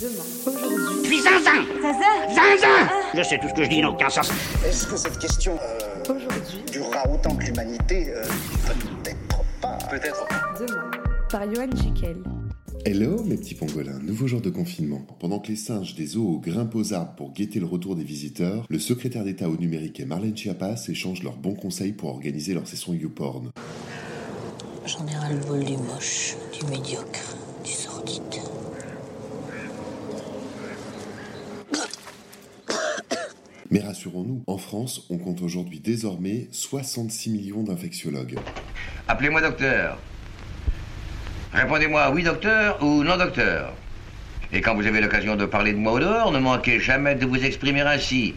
Demain, aujourd'hui. Puis zinzin Zaza Zinzin Je sais tout ce que je dis n'a aucun sens. Est-ce que cette question euh, Aujourd'hui, durera autant que l'humanité euh, Peut-être pas? Peut-être. demain. Par Johan Jekyll. Hello mes petits pangolins, nouveau jour de confinement. Pendant que les singes des zoos grimpent aux arbres pour guetter le retour des visiteurs, le secrétaire d'État au numérique et Marlène Chiappas échangent leurs bons conseils pour organiser leur session YouPorn. J'en ai ras le bol du moche, du médiocre, du sordide. Mais rassurons-nous, en France, on compte aujourd'hui désormais 66 millions d'infectiologues. Appelez-moi docteur. Répondez-moi oui docteur ou non docteur. Et quand vous avez l'occasion de parler de moi au dehors, ne manquez jamais de vous exprimer ainsi.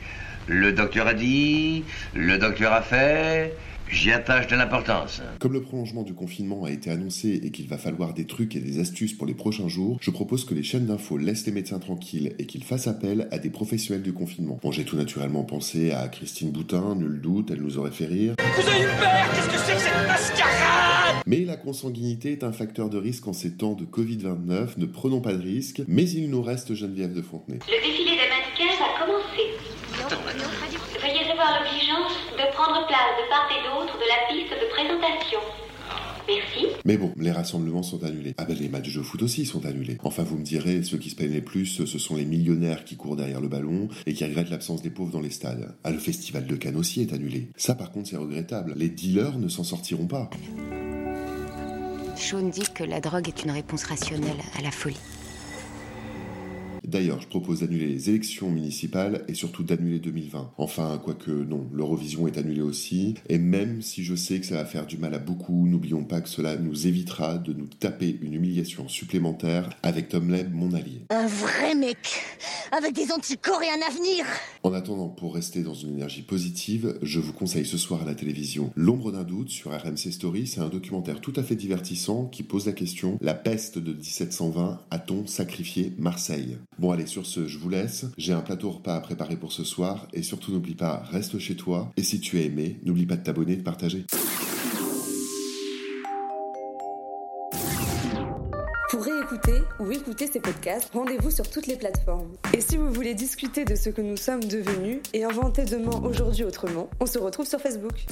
Le docteur a dit, le docteur a fait, j'y attache de l'importance. Comme le prolongement du confinement a été annoncé et qu'il va falloir des trucs et des astuces pour les prochains jours, je propose que les chaînes d'infos laissent les médecins tranquilles et qu'ils fassent appel à des professionnels du confinement. Bon, j'ai tout naturellement pensé à Christine Boutin, nul doute, elle nous aurait fait rire. Vous avez eu peur Qu'est-ce que c'est que cette mascarade? Mais la consanguinité est un facteur de risque en ces temps de Covid-29, ne prenons pas de risque, mais il nous reste Geneviève de Fontenay. Le défilé des mannequins va commencer. Veuillez avoir l'exigence de prendre place de part et d'autre de la piste de présentation. Merci. Mais bon, les rassemblements sont annulés. Ah ben les matchs de foot aussi sont annulés. Enfin vous me direz, ceux qui se plaignent les plus, ce sont les millionnaires qui courent derrière le ballon et qui regrettent l'absence des pauvres dans les stades. Ah le festival de Cannes aussi est annulé. Ça par contre c'est regrettable. Les dealers ne s'en sortiront pas. Sean dit que la drogue est une réponse rationnelle à la folie. D'ailleurs, je propose d'annuler les élections municipales et surtout d'annuler 2020. Enfin, quoique non, l'Eurovision est annulée aussi. Et même si je sais que ça va faire du mal à beaucoup, n'oublions pas que cela nous évitera de nous taper une humiliation supplémentaire avec Tom Leb, mon allié. Un vrai mec, avec des anticorps et un avenir. En attendant, pour rester dans une énergie positive, je vous conseille ce soir à la télévision L'ombre d'un doute sur RMC Story. C'est un documentaire tout à fait divertissant qui pose la question La peste de 1720, a-t-on sacrifié Marseille? Bon allez, sur ce, je vous laisse. J'ai un plateau repas à préparer pour ce soir et surtout n'oublie pas, reste chez toi. Et si tu as aimé, n'oublie pas de t'abonner et de partager. Pour réécouter ou écouter ces podcasts, rendez-vous sur toutes les plateformes. Et si vous voulez discuter de ce que nous sommes devenus et inventer demain aujourd'hui autrement, on se retrouve sur Facebook.